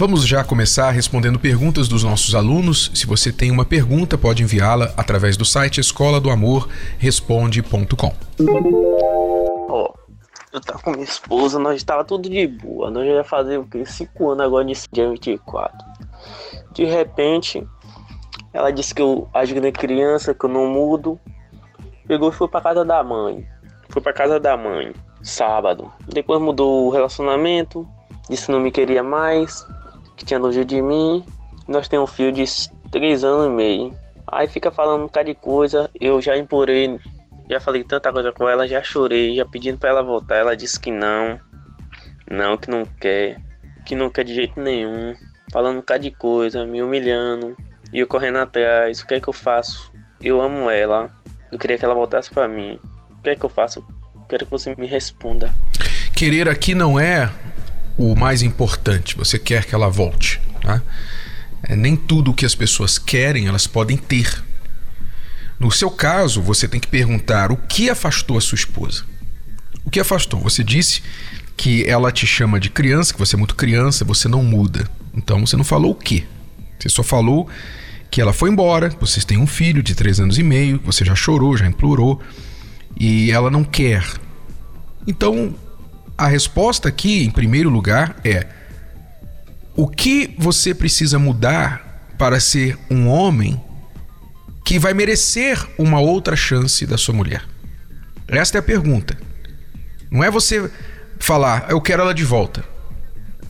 Vamos já começar respondendo perguntas dos nossos alunos. Se você tem uma pergunta, pode enviá-la através do site escola do amor responde.com. Ó, eu tava com minha esposa, nós estava tudo de boa. Nós já ia fazer o quê? Cinco anos agora nesse dia 24. De repente, ela disse que eu agindo é criança, que eu não mudo. Pegou e foi pra casa da mãe. Foi pra casa da mãe, sábado. Depois mudou o relacionamento, disse que não me queria mais que tinha nojo de mim. Nós temos um filho de 3 anos e meio. Aí fica falando um bocado de coisa. Eu já implorei, já falei tanta coisa com ela, já chorei, já pedindo para ela voltar. Ela disse que não, não, que não quer, que não quer de jeito nenhum. Falando um bocado de coisa, me humilhando. E eu correndo atrás. O que é que eu faço? Eu amo ela. Eu queria que ela voltasse para mim. O que é que eu faço? Quero que você me responda. Querer aqui não é o mais importante, você quer que ela volte. Tá? É, nem tudo o que as pessoas querem elas podem ter. No seu caso, você tem que perguntar o que afastou a sua esposa. O que afastou? Você disse que ela te chama de criança, que você é muito criança, você não muda. Então você não falou o quê? Você só falou que ela foi embora, vocês têm um filho de três anos e meio, você já chorou, já implorou, e ela não quer. Então a resposta aqui, em primeiro lugar, é: o que você precisa mudar para ser um homem que vai merecer uma outra chance da sua mulher? Esta é a pergunta. Não é você falar, eu quero ela de volta.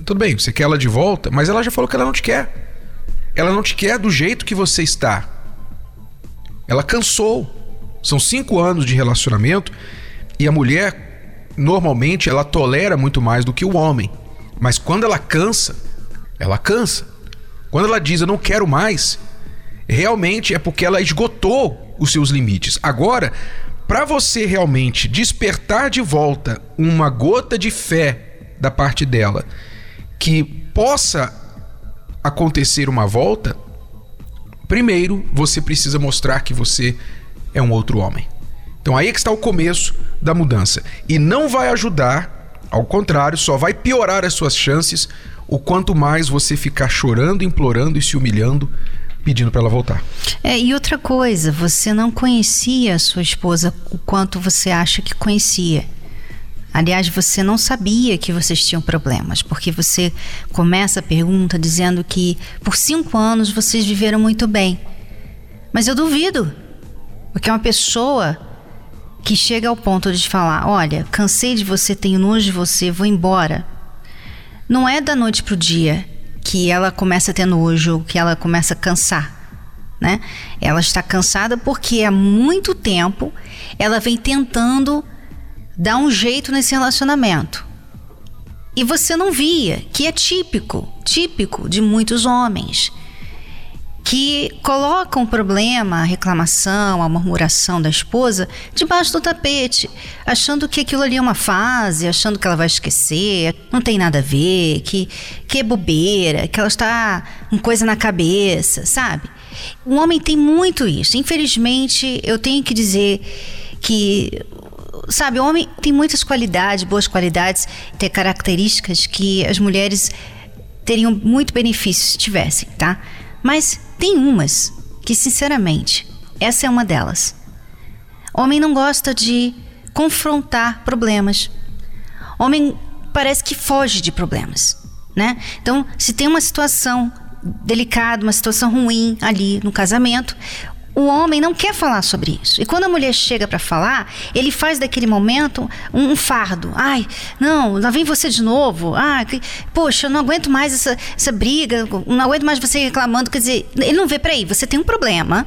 Tudo bem, você quer ela de volta, mas ela já falou que ela não te quer. Ela não te quer do jeito que você está. Ela cansou. São cinco anos de relacionamento e a mulher normalmente ela tolera muito mais do que o homem. Mas quando ela cansa, ela cansa. Quando ela diz eu não quero mais, realmente é porque ela esgotou os seus limites. Agora, para você realmente despertar de volta uma gota de fé da parte dela, que possa acontecer uma volta, primeiro você precisa mostrar que você é um outro homem. Então aí é que está o começo da mudança. E não vai ajudar, ao contrário, só vai piorar as suas chances o quanto mais você ficar chorando, implorando e se humilhando pedindo para ela voltar. É, e outra coisa, você não conhecia a sua esposa o quanto você acha que conhecia. Aliás, você não sabia que vocês tinham problemas, porque você começa a pergunta dizendo que por cinco anos vocês viveram muito bem. Mas eu duvido, porque uma pessoa que chega ao ponto de falar: Olha, cansei de você, tenho nojo de você, vou embora. Não é da noite pro dia que ela começa a ter nojo, que ela começa a cansar. Né? Ela está cansada porque há muito tempo ela vem tentando dar um jeito nesse relacionamento. E você não via, que é típico, típico de muitos homens que colocam o problema, a reclamação, a murmuração da esposa debaixo do tapete, achando que aquilo ali é uma fase, achando que ela vai esquecer, não tem nada a ver, que, que é bobeira, que ela está com coisa na cabeça, sabe? O homem tem muito isso. Infelizmente, eu tenho que dizer que sabe, o homem tem muitas qualidades, boas qualidades, tem características que as mulheres teriam muito benefício se tivessem, tá? Mas tem umas que, sinceramente, essa é uma delas. Homem não gosta de confrontar problemas. Homem parece que foge de problemas, né? Então, se tem uma situação delicada, uma situação ruim ali no casamento, o homem não quer falar sobre isso. E quando a mulher chega para falar, ele faz daquele momento um, um, fardo. Ai, não, lá vem você de novo. Ah, poxa, eu não aguento mais essa, essa briga, não aguento mais você reclamando. Quer dizer, ele não vê, peraí, você tem um problema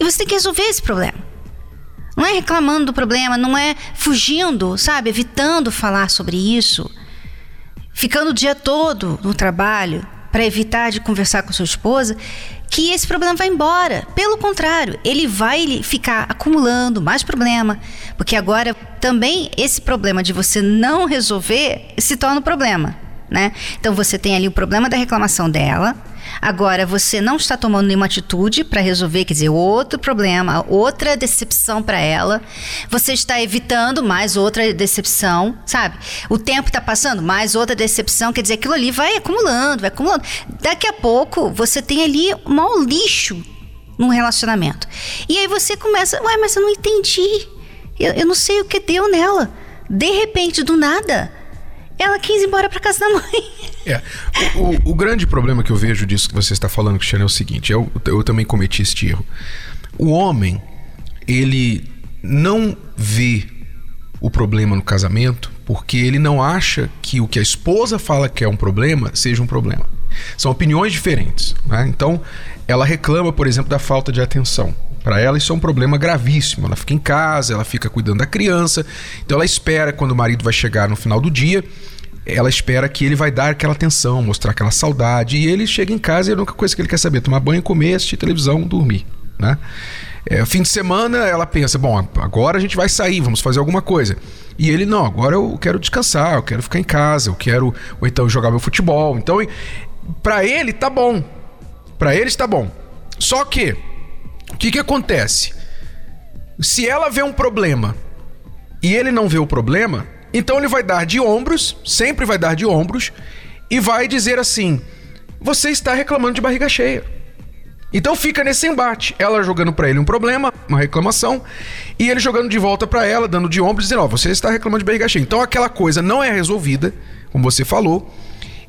e você tem que resolver esse problema. Não é reclamando do problema, não é fugindo, sabe, evitando falar sobre isso, ficando o dia todo no trabalho para evitar de conversar com sua esposa, que esse problema vai embora. Pelo contrário, ele vai ficar acumulando mais problema, porque agora também esse problema de você não resolver se torna um problema, né? Então você tem ali o problema da reclamação dela, Agora, você não está tomando nenhuma atitude para resolver, quer dizer, outro problema, outra decepção para ela. Você está evitando mais outra decepção, sabe? O tempo está passando, mais outra decepção, quer dizer, aquilo ali vai acumulando, vai acumulando. Daqui a pouco, você tem ali um mau lixo num relacionamento. E aí você começa, ué, mas eu não entendi. Eu, eu não sei o que deu nela. De repente, do nada, ela quis ir embora para casa da mãe. É. O, o, o, grande problema que eu vejo disso que você está falando, Cristiano, é o seguinte: eu, eu também cometi este erro. O homem, ele não vê o problema no casamento porque ele não acha que o que a esposa fala que é um problema seja um problema. São opiniões diferentes. Né? Então, ela reclama, por exemplo, da falta de atenção. Para ela, isso é um problema gravíssimo. Ela fica em casa, ela fica cuidando da criança. Então, ela espera quando o marido vai chegar no final do dia ela espera que ele vai dar aquela atenção, mostrar aquela saudade. E ele chega em casa e a única coisa que ele quer saber é tomar banho, comer, assistir televisão, dormir. Né? É, fim de semana ela pensa: bom, agora a gente vai sair, vamos fazer alguma coisa. E ele, não, agora eu quero descansar, eu quero ficar em casa, eu quero, ou então jogar meu futebol. Então, para ele tá bom. Para ele está bom. Só que, o que, que acontece? Se ela vê um problema e ele não vê o problema, então ele vai dar de ombros, sempre vai dar de ombros, e vai dizer assim: você está reclamando de barriga cheia. Então fica nesse embate, ela jogando para ele um problema, uma reclamação, e ele jogando de volta para ela, dando de ombros, dizendo: ó, oh, você está reclamando de barriga cheia. Então aquela coisa não é resolvida, como você falou,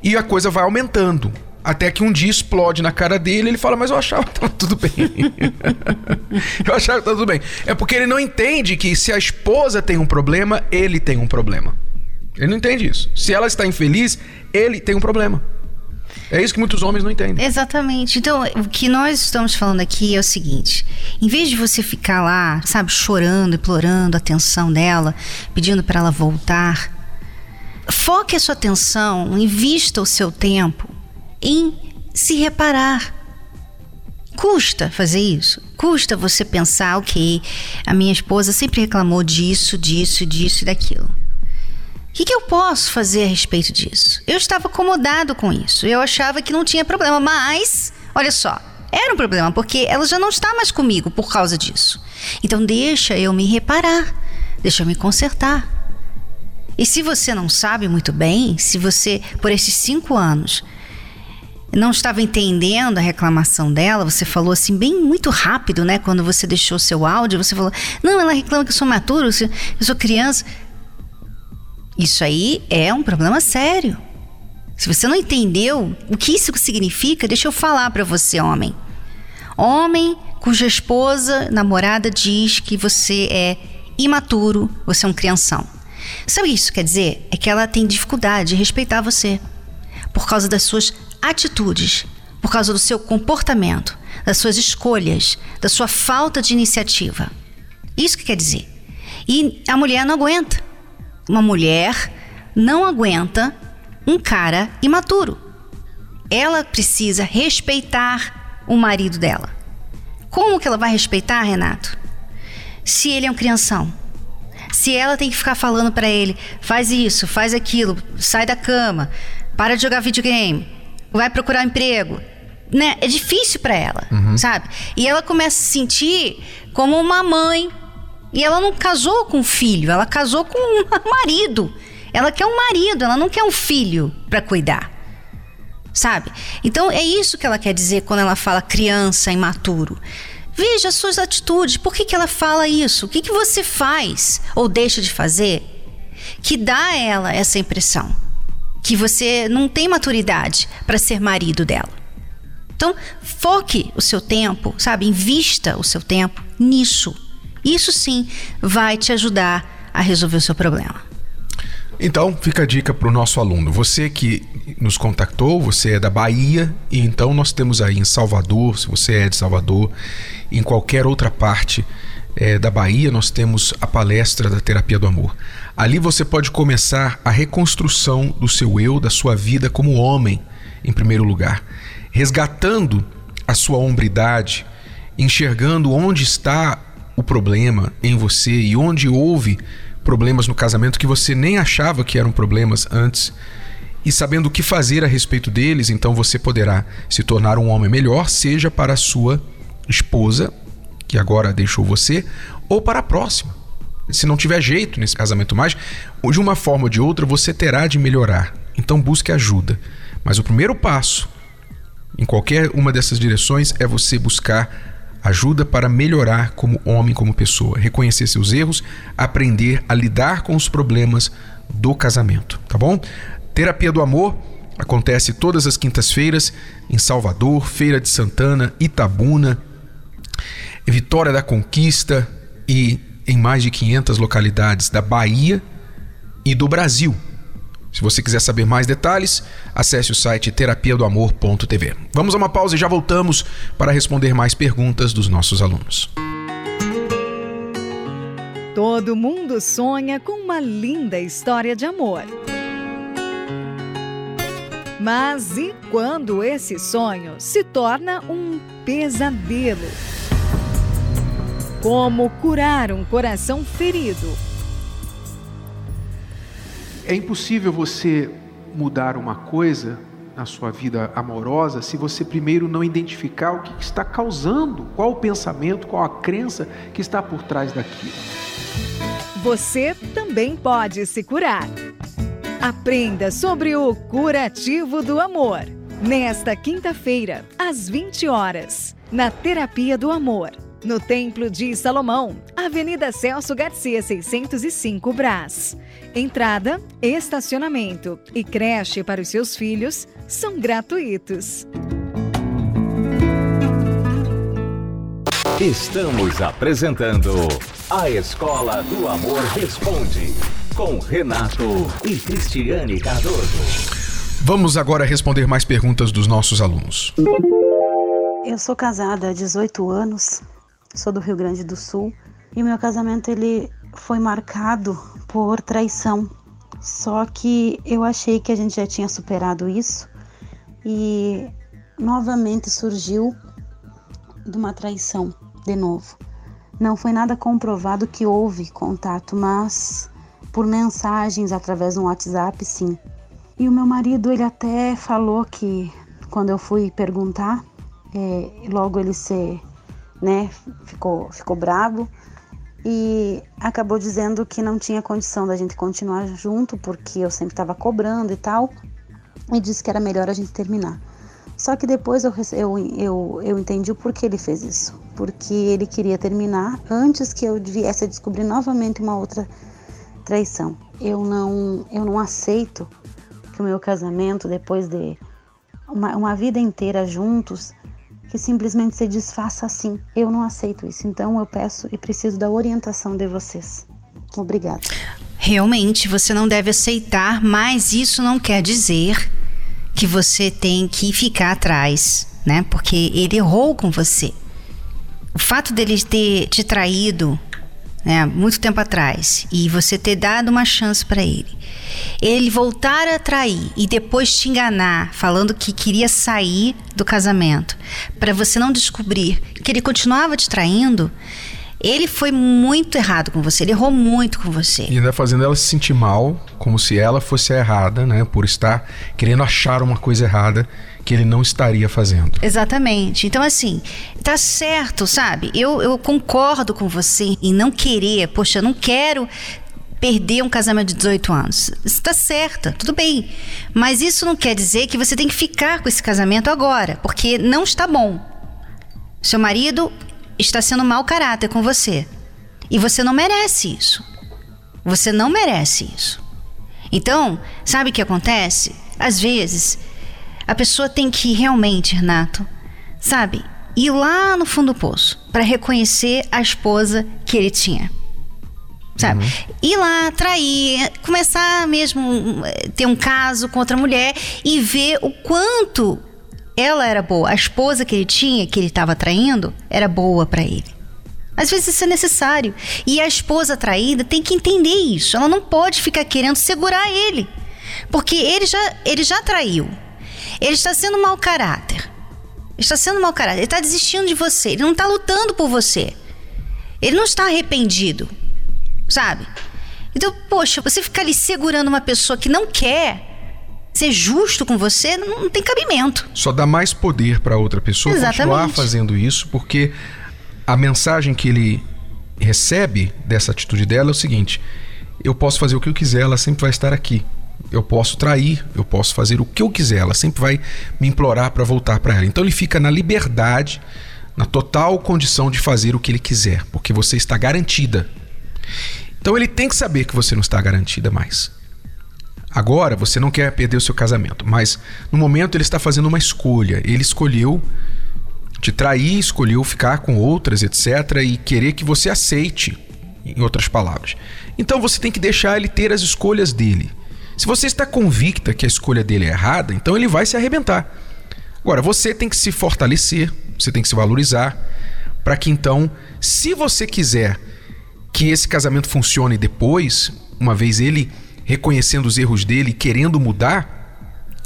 e a coisa vai aumentando. Até que um dia explode na cara dele ele fala, mas eu achava que tava tudo bem. eu achava que tava tudo bem. É porque ele não entende que se a esposa tem um problema, ele tem um problema. Ele não entende isso. Se ela está infeliz, ele tem um problema. É isso que muitos homens não entendem. Exatamente. Então, o que nós estamos falando aqui é o seguinte: em vez de você ficar lá, sabe, chorando, implorando a atenção dela, pedindo para ela voltar, foque a sua atenção, invista o seu tempo em se reparar. Custa fazer isso. Custa você pensar, ok, a minha esposa sempre reclamou disso, disso, disso e daquilo. O que, que, eu posso fazer a respeito disso? Eu estava acomodado com isso. Eu achava que não tinha problema, mas, olha só, era um problema, porque ela já não está mais comigo por causa disso. Então, deixa eu me reparar, deixa eu me consertar. E se você não sabe muito bem, se você, por esses cinco anos, não estava entendendo a reclamação dela, você falou assim, bem muito rápido, né? Quando você deixou seu áudio, você falou: Não, ela reclama que eu sou maturo, eu sou criança. Isso aí é um problema sério. Se você não entendeu o que isso significa, deixa eu falar para você, homem. Homem cuja esposa, namorada, diz que você é imaturo, você é um crianção. Sabe o que isso quer dizer? É que ela tem dificuldade de respeitar você por causa das suas atitudes, por causa do seu comportamento, das suas escolhas, da sua falta de iniciativa. Isso que quer dizer. E a mulher não aguenta. Uma mulher não aguenta um cara imaturo. Ela precisa respeitar o marido dela. Como que ela vai respeitar, Renato? Se ele é um crianção. Se ela tem que ficar falando para ele, faz isso, faz aquilo, sai da cama, para de jogar videogame, vai procurar um emprego. Né? É difícil para ela, uhum. sabe? E ela começa a se sentir como uma mãe. E ela não casou com um filho, ela casou com um marido. Ela quer um marido, ela não quer um filho para cuidar. Sabe? Então é isso que ela quer dizer quando ela fala criança imaturo. Veja as suas atitudes. Por que, que ela fala isso? O que, que você faz ou deixa de fazer que dá a ela essa impressão? Que você não tem maturidade para ser marido dela. Então, foque o seu tempo, sabe? Invista o seu tempo nisso. Isso sim vai te ajudar a resolver o seu problema. Então, fica a dica para o nosso aluno. Você que nos contactou, você é da Bahia, e então nós temos aí em Salvador, se você é de Salvador, em qualquer outra parte é, da Bahia, nós temos a palestra da Terapia do Amor. Ali você pode começar a reconstrução do seu eu, da sua vida como homem, em primeiro lugar, resgatando a sua hombridade, enxergando onde está o problema em você e onde houve problemas no casamento que você nem achava que eram problemas antes, e sabendo o que fazer a respeito deles, então você poderá se tornar um homem melhor, seja para a sua esposa, que agora deixou você, ou para a próxima. Se não tiver jeito nesse casamento mais, de uma forma ou de outra você terá de melhorar. Então busque ajuda. Mas o primeiro passo em qualquer uma dessas direções é você buscar ajuda para melhorar como homem, como pessoa, reconhecer seus erros, aprender a lidar com os problemas do casamento, tá bom? Terapia do Amor acontece todas as quintas-feiras em Salvador, Feira de Santana, Itabuna, Vitória da Conquista e em mais de 500 localidades da Bahia e do Brasil. Se você quiser saber mais detalhes, acesse o site terapia do amor.tv. Vamos a uma pausa e já voltamos para responder mais perguntas dos nossos alunos. Todo mundo sonha com uma linda história de amor. Mas e quando esse sonho se torna um pesadelo? Como curar um coração ferido? É impossível você mudar uma coisa na sua vida amorosa se você primeiro não identificar o que está causando, qual o pensamento, qual a crença que está por trás daquilo. Você também pode se curar. Aprenda sobre o curativo do amor. Nesta quinta-feira, às 20 horas, na Terapia do Amor, no Templo de Salomão, Avenida Celso Garcia, 605 Brás. Entrada, estacionamento e creche para os seus filhos são gratuitos. Estamos apresentando A Escola do Amor Responde com Renato e Cristiane Cardoso. Vamos agora responder mais perguntas dos nossos alunos. Eu sou casada há 18 anos, sou do Rio Grande do Sul e meu casamento ele foi marcado por traição. Só que eu achei que a gente já tinha superado isso e novamente surgiu de uma traição de novo. Não foi nada comprovado que houve contato, mas por mensagens através do WhatsApp, sim. E o meu marido, ele até falou que quando eu fui perguntar, é, logo ele se, né, ficou, ficou bravo e acabou dizendo que não tinha condição da gente continuar junto porque eu sempre estava cobrando e tal, e disse que era melhor a gente terminar. Só que depois eu, eu, eu, eu entendi o porquê ele fez isso. Porque ele queria terminar antes que eu viesse a descobrir novamente uma outra traição. Eu não, eu não aceito que o meu casamento, depois de uma, uma vida inteira juntos, que simplesmente se desfaça assim. Eu não aceito isso. Então eu peço e preciso da orientação de vocês. Obrigada. Realmente você não deve aceitar, mas isso não quer dizer que você tem que ficar atrás, né? Porque ele errou com você. O fato dele ter te traído né, muito tempo atrás, e você ter dado uma chance para ele, ele voltar a trair e depois te enganar, falando que queria sair do casamento, para você não descobrir que ele continuava te traindo, ele foi muito errado com você, ele errou muito com você. E ainda fazendo ela se sentir mal, como se ela fosse errada, né? Por estar querendo achar uma coisa errada que ele não estaria fazendo. Exatamente. Então, assim, tá certo, sabe? Eu, eu concordo com você em não querer, poxa, eu não quero perder um casamento de 18 anos. Está certa, tudo bem. Mas isso não quer dizer que você tem que ficar com esse casamento agora, porque não está bom. Seu marido está sendo mau caráter com você. E você não merece isso. Você não merece isso. Então, sabe o que acontece? Às vezes, a pessoa tem que realmente, Renato, sabe, ir lá no fundo do poço para reconhecer a esposa que ele tinha. Sabe? Uhum. Ir lá, trair, começar mesmo eh, ter um caso com outra mulher e ver o quanto ela era boa. A esposa que ele tinha, que ele estava traindo, era boa para ele. Às vezes isso é necessário. E a esposa traída tem que entender isso. Ela não pode ficar querendo segurar ele. Porque ele já, ele já traiu. Ele está sendo mau caráter. está sendo mau caráter, ele está desistindo de você, ele não está lutando por você. Ele não está arrependido, sabe? Então, poxa, você ficar ali segurando uma pessoa que não quer ser justo com você, não, tem cabimento. Só dá mais poder para outra pessoa Exatamente. continuar fazendo isso, porque a mensagem que ele recebe dessa atitude dela é o seguinte: eu posso fazer o que eu quiser, ela sempre vai estar aqui. Eu posso trair, eu posso fazer o que eu quiser, ela sempre vai me implorar para voltar para ela. Então ele fica na liberdade, na total condição de fazer o que ele quiser, porque você está garantida. Então ele tem que saber que você não está garantida mais. Agora você não quer perder o seu casamento, mas no momento ele está fazendo uma escolha. Ele escolheu te trair, escolheu ficar com outras, etc. e querer que você aceite, em outras palavras. Então você tem que deixar ele ter as escolhas dele. Se você está convicta que a escolha dele é errada, então ele vai se arrebentar. Agora, você tem que se fortalecer, você tem que se valorizar, para que então, se você quiser que esse casamento funcione depois, uma vez ele reconhecendo os erros dele e querendo mudar,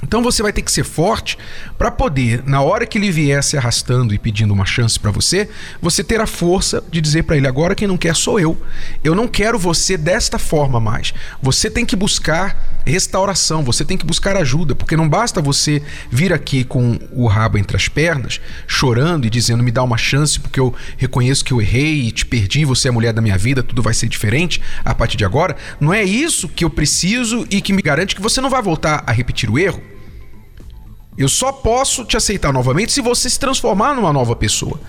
então você vai ter que ser forte para poder, na hora que ele vier se arrastando e pedindo uma chance para você, você ter a força de dizer para ele: agora quem não quer sou eu. Eu não quero você desta forma mais. Você tem que buscar restauração, você tem que buscar ajuda, porque não basta você vir aqui com o rabo entre as pernas, chorando e dizendo: me dá uma chance porque eu reconheço que eu errei e te perdi, você é a mulher da minha vida, tudo vai ser diferente a partir de agora. Não é isso que eu preciso e que me garante que você não vai voltar a repetir o erro. Eu só posso te aceitar novamente se você se transformar numa nova pessoa.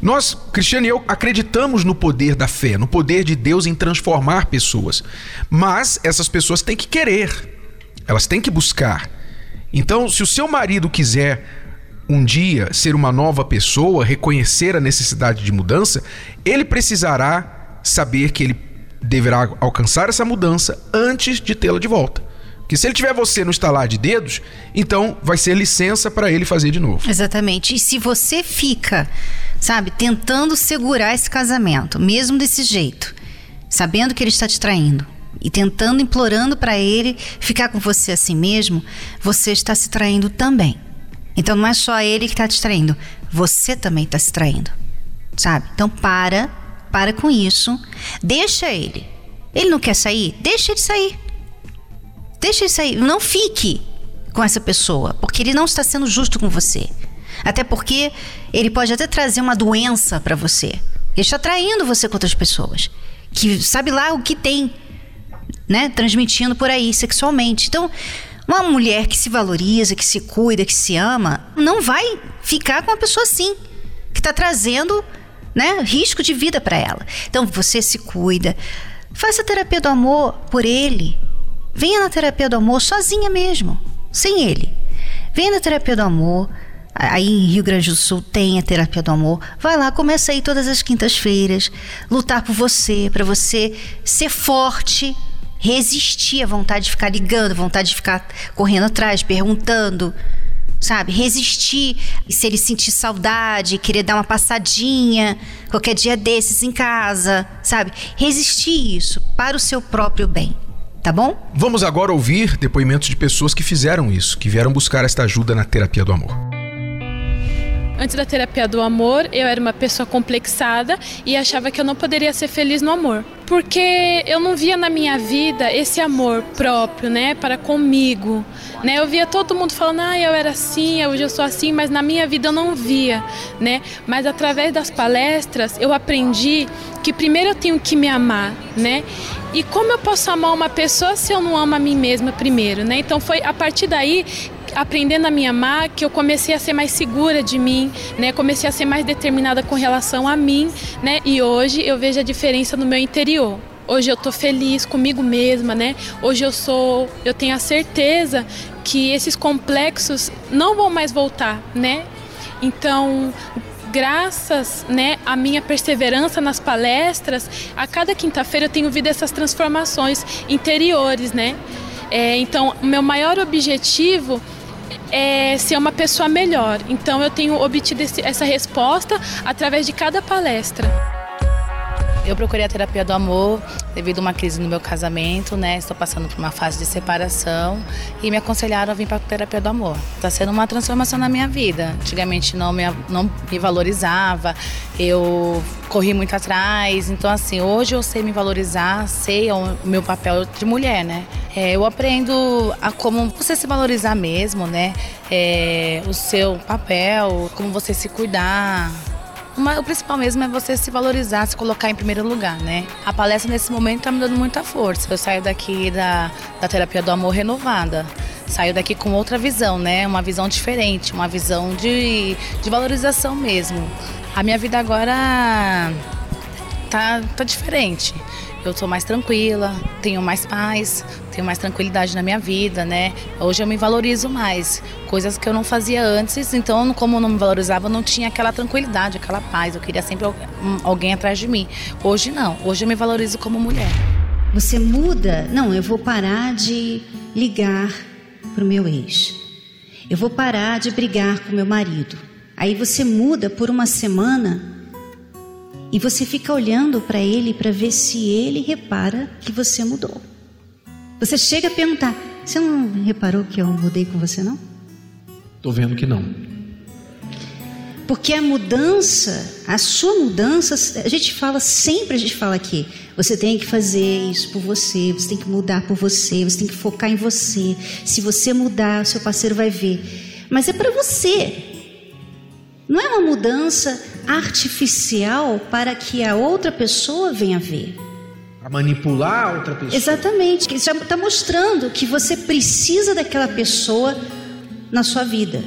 Nós, Cristiano e eu, acreditamos no poder da fé, no poder de Deus em transformar pessoas. Mas essas pessoas têm que querer, elas têm que buscar. Então, se o seu marido quiser um dia ser uma nova pessoa, reconhecer a necessidade de mudança, ele precisará saber que ele deverá alcançar essa mudança antes de tê-la de volta. Que se ele tiver você no estalar de dedos, então vai ser licença para ele fazer de novo. Exatamente. E se você fica, sabe, tentando segurar esse casamento, mesmo desse jeito, sabendo que ele está te traindo e tentando, implorando para ele ficar com você assim mesmo, você está se traindo também. Então não é só ele que está te traindo, você também está se traindo, sabe? Então para, para com isso, deixa ele. Ele não quer sair? Deixa ele sair. Deixa isso aí. Não fique com essa pessoa, porque ele não está sendo justo com você. Até porque ele pode até trazer uma doença para você. Ele está traindo você com outras pessoas. Que sabe lá o que tem, né? Transmitindo por aí sexualmente. Então, uma mulher que se valoriza, que se cuida, que se ama, não vai ficar com uma pessoa assim, que está trazendo, né, risco de vida para ela. Então, você se cuida. Faça terapia do amor por ele, Venha na terapia do amor sozinha mesmo, sem ele. Venha na terapia do amor. Aí em Rio Grande do Sul tem a terapia do amor. Vai lá, começa aí todas as quintas-feiras, lutar por você, para você ser forte, resistir à vontade de ficar ligando, vontade de ficar correndo atrás, perguntando, sabe? Resistir e se ele sentir saudade, querer dar uma passadinha qualquer dia desses em casa, sabe? Resistir isso para o seu próprio bem tá bom? Vamos agora ouvir depoimentos de pessoas que fizeram isso, que vieram buscar esta ajuda na terapia do amor. Antes da terapia do amor, eu era uma pessoa complexada e achava que eu não poderia ser feliz no amor. Porque eu não via na minha vida esse amor próprio, né, para comigo. Né? Eu via todo mundo falando, ah, eu era assim, hoje eu sou assim, mas na minha vida eu não via, né? Mas através das palestras eu aprendi que primeiro eu tenho que me amar, né? E como eu posso amar uma pessoa se eu não amo a mim mesma primeiro, né? Então foi a partir daí aprendendo a me amar que eu comecei a ser mais segura de mim, né? Comecei a ser mais determinada com relação a mim, né? E hoje eu vejo a diferença no meu interior. Hoje eu tô feliz comigo mesma, né? Hoje eu sou, eu tenho a certeza que esses complexos não vão mais voltar, né? Então, graças né, à minha perseverança nas palestras, a cada quinta-feira eu tenho visto essas transformações interiores, né? É, então, meu maior objetivo é ser uma pessoa melhor. Então, eu tenho obtido esse, essa resposta através de cada palestra. Eu procurei a terapia do amor devido a uma crise no meu casamento, né? Estou passando por uma fase de separação e me aconselharam a vir para a terapia do amor. Está sendo uma transformação na minha vida. Antigamente não me, não me valorizava, eu corri muito atrás. Então, assim, hoje eu sei me valorizar, sei o meu papel de mulher, né? É, eu aprendo a como você se valorizar mesmo, né? É, o seu papel, como você se cuidar, o principal mesmo é você se valorizar, se colocar em primeiro lugar, né? A palestra nesse momento está me dando muita força. Eu saio daqui da, da terapia do amor renovada. Saio daqui com outra visão, né? Uma visão diferente, uma visão de, de valorização mesmo. A minha vida agora tá, tá diferente eu estou mais tranquila, tenho mais paz, tenho mais tranquilidade na minha vida, né? Hoje eu me valorizo mais, coisas que eu não fazia antes, então como eu não me valorizava, eu não tinha aquela tranquilidade, aquela paz, eu queria sempre alguém atrás de mim. Hoje não, hoje eu me valorizo como mulher. Você muda, não, eu vou parar de ligar pro meu ex. Eu vou parar de brigar com meu marido. Aí você muda por uma semana e você fica olhando para ele para ver se ele repara que você mudou. Você chega a perguntar: Você não reparou que eu mudei com você, não? Tô vendo que não. Porque a mudança, a sua mudança, a gente fala sempre, a gente fala aqui, você tem que fazer isso por você, você tem que mudar por você, você tem que focar em você. Se você mudar, o seu parceiro vai ver. Mas é para você. Não é uma mudança artificial para que a outra pessoa venha ver. Manipular a outra pessoa. Exatamente. Que já está mostrando que você precisa daquela pessoa na sua vida.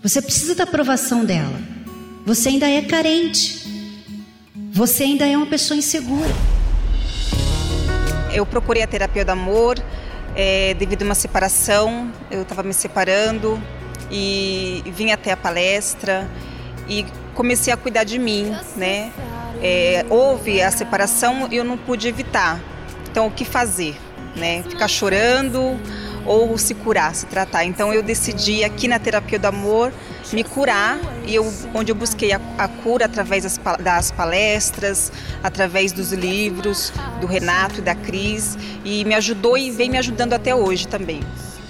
Você precisa da aprovação dela. Você ainda é carente. Você ainda é uma pessoa insegura. Eu procurei a terapia do amor é, devido a uma separação. Eu estava me separando e vim até a palestra e comecei a cuidar de mim, né? É, houve a separação e eu não pude evitar. Então, o que fazer? Né? Ficar chorando ou se curar, se tratar. Então, eu decidi aqui na terapia do amor me curar e eu, onde eu busquei a, a cura através das, das, palestras, através dos livros do Renato e da Cris e me ajudou e vem me ajudando até hoje também.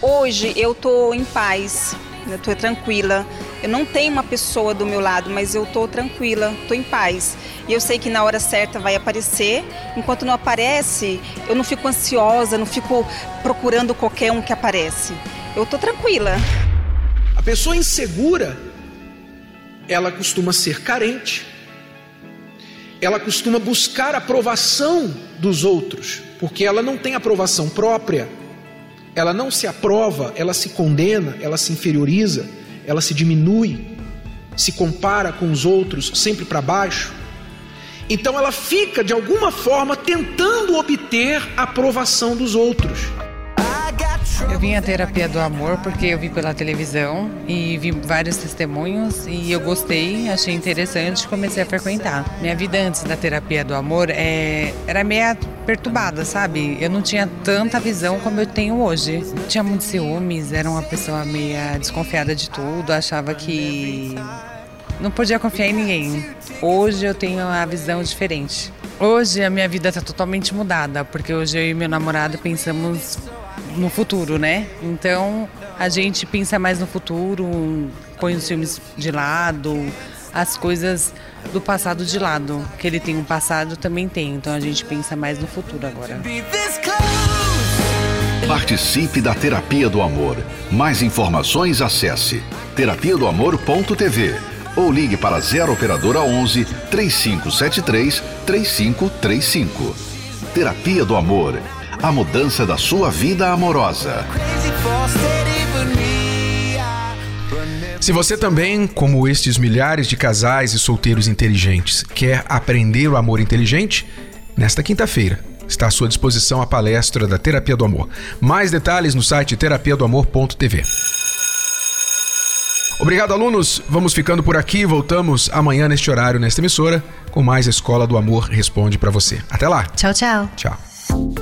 Hoje eu estou em paz, eu estou tranquila. Eu não tenho uma pessoa do meu lado, mas eu estou tranquila, estou em paz. E eu sei que na hora certa vai aparecer. Enquanto não aparece, eu não fico ansiosa, não fico procurando qualquer um que aparece. Eu estou tranquila. A pessoa insegura, ela costuma ser carente. Ela costuma buscar aprovação dos outros, porque ela não tem aprovação própria ela não se aprova, ela se condena, ela se inferioriza, ela se diminui, se compara com os outros sempre para baixo. Então ela fica de alguma forma tentando obter a aprovação dos outros. Eu vim à terapia do amor porque eu vi pela televisão e vi vários testemunhos e eu gostei, achei interessante, comecei a frequentar. Minha vida antes da terapia do amor é, era meio perturbada, sabe? Eu não tinha tanta visão como eu tenho hoje. Tinha muitos ciúmes, era uma pessoa meio desconfiada de tudo, achava que não podia confiar em ninguém. Hoje eu tenho a visão diferente. Hoje a minha vida está totalmente mudada, porque hoje eu e meu namorado pensamos no futuro, né? Então a gente pensa mais no futuro, põe os filmes de lado, as coisas do passado de lado. Que ele tem um passado, também tem. Então a gente pensa mais no futuro agora. Participe da Terapia do Amor. Mais informações acesse terapia do amor.tv ou ligue para 0 operadora 11 3573 3535. Terapia do Amor a mudança da sua vida amorosa. Se você também, como estes milhares de casais e solteiros inteligentes, quer aprender o amor inteligente, nesta quinta-feira está à sua disposição a palestra da Terapia do Amor. Mais detalhes no site terapiadoamor.tv. Obrigado, alunos. Vamos ficando por aqui. Voltamos amanhã neste horário, nesta emissora, com mais Escola do Amor Responde para você. Até lá. Tchau, tchau. Tchau.